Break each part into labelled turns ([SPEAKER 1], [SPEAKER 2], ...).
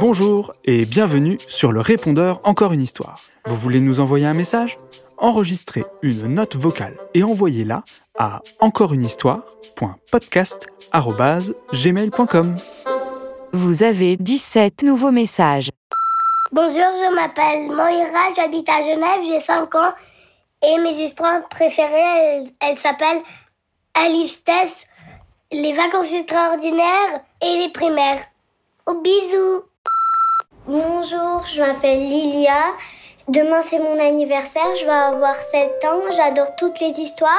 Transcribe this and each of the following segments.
[SPEAKER 1] Bonjour et bienvenue sur le répondeur Encore une histoire. Vous voulez nous envoyer un message? Enregistrez une note vocale et envoyez-la à encoreunehistoire.podcast@gmail.com.
[SPEAKER 2] Vous avez 17 nouveaux messages.
[SPEAKER 3] Bonjour, je m'appelle Moira, j'habite à Genève, j'ai 5 ans et mes histoires préférées, elles, elles s'appellent Alice Tess, les vacances extraordinaires et les primaires. Au bisous Bonjour, je m'appelle Lilia. Demain c'est mon anniversaire, je vais avoir 7 ans, j'adore toutes les histoires,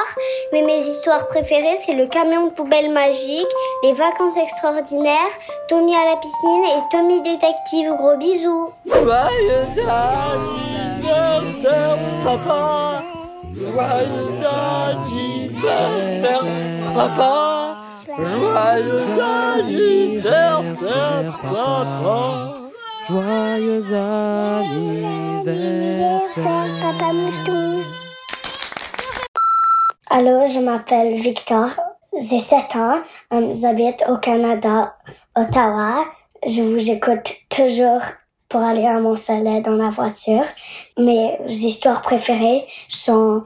[SPEAKER 3] mais mes histoires préférées c'est le camion de poubelle magique, les vacances extraordinaires, Tommy à la piscine et Tommy détective. Gros bisous.
[SPEAKER 4] Joyeux anniversaire, papa. Joyeux anniversaire, papa Joyeux anniversaire, papa
[SPEAKER 5] Joyeux anniversaire.
[SPEAKER 3] Papa Mouton. Allô, je m'appelle Victor, j'ai 7 ans, euh, j'habite au Canada, Ottawa. Je vous écoute toujours pour aller à mon salon dans la voiture. Mes histoires préférées sont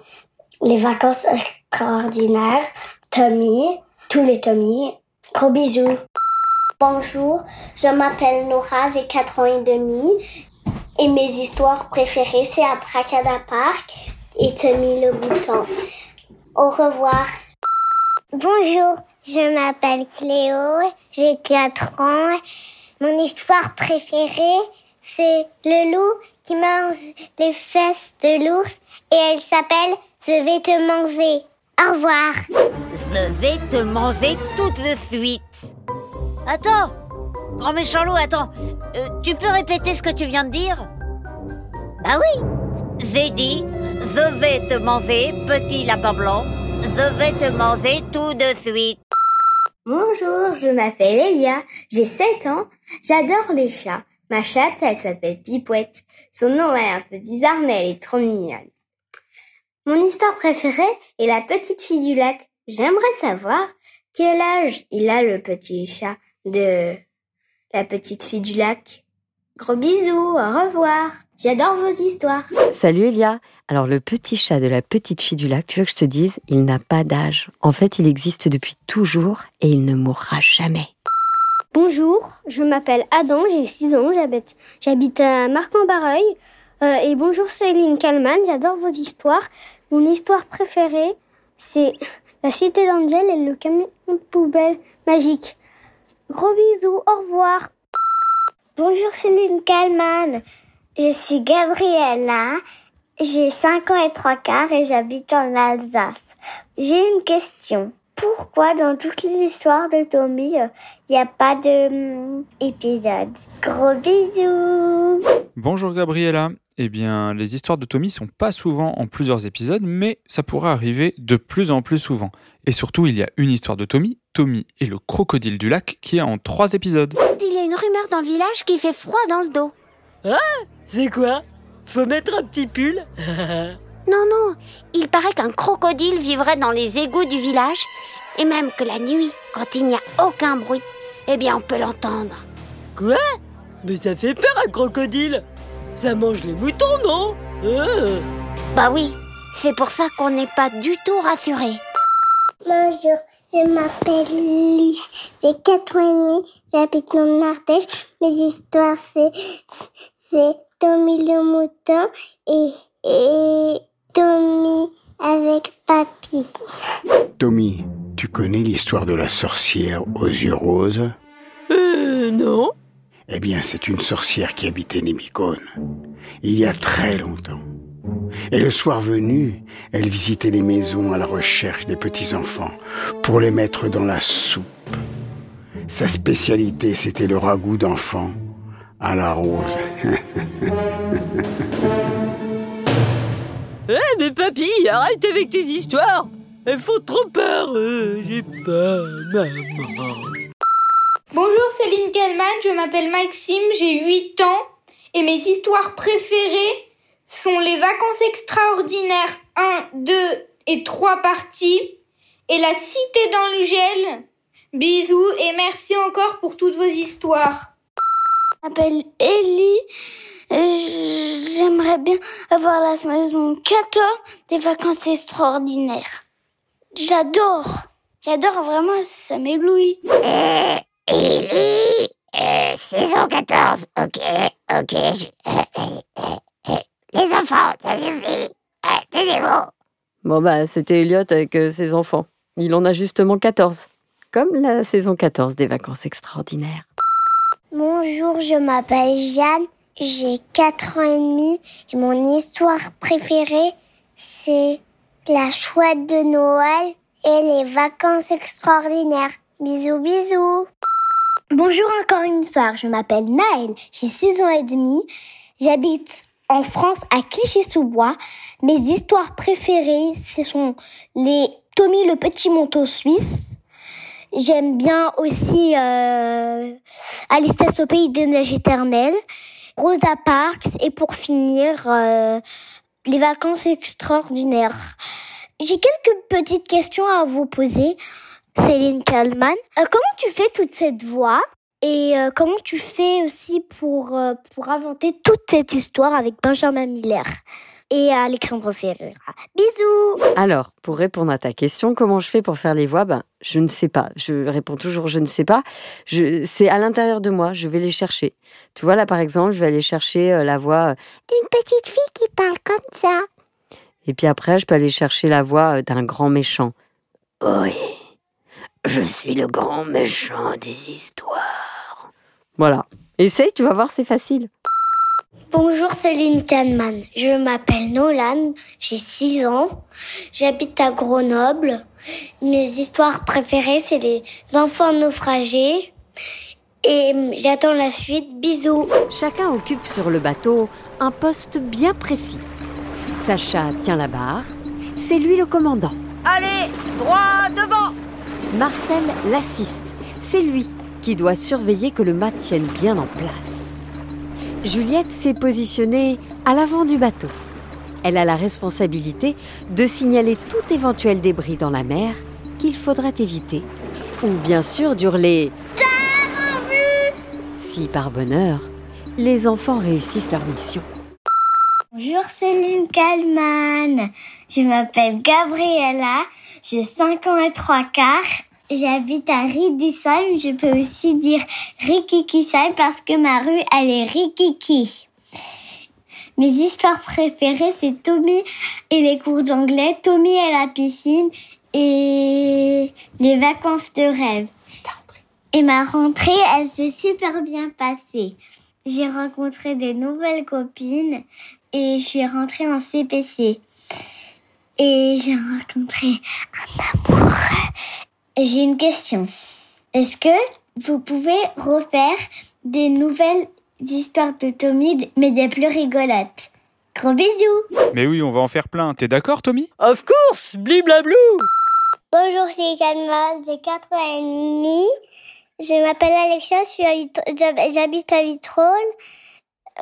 [SPEAKER 3] les vacances extraordinaires, Tommy, tous les Tommy. Gros bisous. Bonjour, je m'appelle Nora, j'ai 4 ans et demi. Et mes histoires préférées, c'est Abracada Park et Tommy le bouton. Au revoir. Bonjour, je m'appelle Cléo, j'ai 4 ans. Mon histoire préférée, c'est le loup qui mange les fesses de l'ours et elle s'appelle Je vais te manger. Au revoir.
[SPEAKER 6] Je vais te manger tout de suite. Attends Grand méchant loup, attends. Euh, tu peux répéter ce que tu viens de dire? Bah oui J'ai dit, je vais te manger, petit lapin blanc. Je vais te manger tout de suite.
[SPEAKER 3] Bonjour, je m'appelle Elia, j'ai 7 ans, j'adore les chats. Ma chatte, elle s'appelle Pipouette. Son nom est un peu bizarre, mais elle est trop mignonne. Mon histoire préférée est La petite fille du lac. J'aimerais savoir quel âge il a le petit chat de La petite fille du lac. Gros bisous, au revoir. J'adore vos histoires.
[SPEAKER 5] Salut Elia. Alors le petit chat de la petite fille du lac, tu veux que je te dise, il n'a pas d'âge. En fait, il existe depuis toujours et il ne mourra jamais.
[SPEAKER 3] Bonjour, je m'appelle Adam, j'ai 6 ans, j'habite, j'habite à Marc-en-Barreuil. Euh, et bonjour Céline Kalman, j'adore vos histoires. Mon histoire préférée, c'est La Cité d'Angel et le camion poubelle magique. Gros bisous, au revoir. Bonjour Céline Kalman, je suis Gabriella, j'ai 5 ans et 3 quarts et j'habite en Alsace. J'ai une question. Pourquoi dans toutes les histoires de Tommy, il n'y a pas de hum, épisode Gros bisous
[SPEAKER 1] Bonjour Gabriella. Eh bien, les histoires de Tommy sont pas souvent en plusieurs épisodes, mais ça pourrait arriver de plus en plus souvent. Et surtout, il y a une histoire de Tommy, Tommy et le crocodile du lac, qui est en trois épisodes.
[SPEAKER 6] Il y a une rumeur dans le village qui fait froid dans le dos.
[SPEAKER 4] C'est quoi? Faut mettre un petit pull?
[SPEAKER 6] Non, non, il paraît qu'un crocodile vivrait dans les égouts du village et même que la nuit, quand il n'y a aucun bruit, eh bien on peut l'entendre.
[SPEAKER 4] Quoi? Mais ça fait peur un crocodile Ça mange les moutons, non? Euh.
[SPEAKER 6] Bah oui, c'est pour ça qu'on n'est pas du tout rassuré.
[SPEAKER 3] Bonjour, je m'appelle Luce, j'ai 4 ans et demi, j'habite en Ardèche. Mes histoires, c'est, c'est Tommy le mouton et, et Tommy avec Papy.
[SPEAKER 7] Tommy, tu connais l'histoire de la sorcière aux yeux roses?
[SPEAKER 4] Euh, non
[SPEAKER 7] Eh bien, c'est une sorcière qui habitait Némicone, il y a très longtemps. Et le soir venu, elle visitait les maisons à la recherche des petits-enfants pour les mettre dans la soupe. Sa spécialité, c'était le ragoût d'enfants à la rose.
[SPEAKER 4] Eh, mais papy, arrête avec tes histoires Elles font trop peur euh, J'ai peur, maman
[SPEAKER 8] Bonjour Céline Kellman, je m'appelle Maxime, j'ai 8 ans et mes histoires préférées sont les vacances extraordinaires 1, 2 et 3 parties et la cité dans le gel. Bisous et merci encore pour toutes vos histoires.
[SPEAKER 3] Je m'appelle Ellie. J'aimerais bien avoir la saison 14 des vacances extraordinaires. J'adore. J'adore vraiment, ça m'éblouit.
[SPEAKER 6] Euh, Ellie, euh, saison 14, ok, ok. Je, euh, les enfants, ça suffit. Tenez-vous.
[SPEAKER 5] Bon bah c'était Elliot avec euh, ses enfants. Il en a justement 14. Comme la saison 14 des vacances extraordinaires.
[SPEAKER 3] Bonjour, je m'appelle Jeanne. J'ai 4 ans et demi et mon histoire préférée, c'est la chouette de Noël et les vacances extraordinaires. Bisous, bisous. Bonjour encore une fois, je m'appelle Naël, j'ai 6 ans et demi. J'habite en France à Clichy-sous-Bois. Mes histoires préférées, ce sont les Tommy le petit manteau suisse. J'aime bien aussi euh, Alice au pays des neiges éternelles, Rosa Parks et pour finir, euh, les vacances extraordinaires. J'ai quelques petites questions à vous poser, Céline Kallman. Euh, comment tu fais toute cette voix et euh, comment tu fais aussi pour, pour inventer toute cette histoire avec Benjamin Miller? Et Alexandre Ferreira Bisous
[SPEAKER 5] Alors, pour répondre à ta question, comment je fais pour faire les voix? Ben, je ne sais pas. Je réponds toujours je ne sais pas. Je, c'est à l'intérieur de moi. Je vais les chercher. Tu vois là, par exemple, je vais aller chercher euh, la voix euh, d'une petite fille qui parle comme ça. Et puis après, je peux aller chercher la voix euh, d'un grand méchant. Oui, je suis le grand méchant des histoires. Voilà. Essaye, tu vas voir, c'est facile.
[SPEAKER 3] Bonjour Céline Kahneman, je m'appelle Nolan, j'ai 6 ans, j'habite à Grenoble. Mes histoires préférées c'est les enfants naufragés et j'attends la suite. Bisous.
[SPEAKER 5] Chacun occupe sur le bateau un poste bien précis. Sacha tient la barre. C'est lui le commandant.
[SPEAKER 6] Allez, droit devant.
[SPEAKER 5] Marcel l'assiste. C'est lui qui doit surveiller que le mât tienne bien en place. Juliette s'est positionnée à l'avant du bateau. Elle a la responsabilité de signaler tout éventuel débris dans la mer qu'il faudra éviter. Ou bien sûr d'hurler si par bonheur, les enfants réussissent leur mission.
[SPEAKER 3] Bonjour Céline Kallman, je m'appelle Gabriella, j'ai 5 ans et 3 quarts. J'habite à Ridisheim, je peux aussi dire Rikikisheim parce que ma rue elle est Rikiki. Mes histoires préférées c'est Tommy et les cours d'anglais, Tommy et la piscine et les vacances de rêve. Et ma rentrée, elle s'est super bien passée. J'ai rencontré des nouvelles copines et je suis rentrée en CPC. Et j'ai rencontré un amour. J'ai une question. Est-ce que vous pouvez refaire des nouvelles histoires de Tommy, mais des plus rigolotes? Gros bisous
[SPEAKER 1] Mais oui, on va en faire plein. T'es d'accord, Tommy?
[SPEAKER 4] Of course, bliblablou
[SPEAKER 3] Bonjour, c'est Calma, j'ai 4 ans et demi. Je m'appelle Alexia, j'habite à Vitrolles.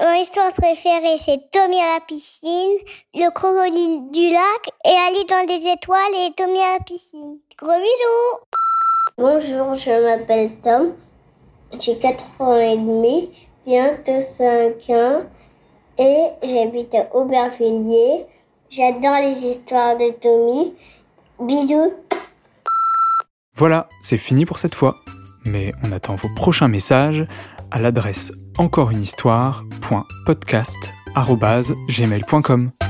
[SPEAKER 3] Mon histoire préférée, c'est Tommy à la piscine, le crocodile du lac et Ali dans les étoiles et Tommy à la piscine. Gros bisous Bonjour, je m'appelle Tom. J'ai 4 ans et demi, bientôt 5 ans et j'habite à Aubervilliers. J'adore les histoires de Tommy. Bisous
[SPEAKER 1] Voilà, c'est fini pour cette fois. Mais on attend vos prochains messages à l'adresse encoreunehistoire.podcast@gmail.com.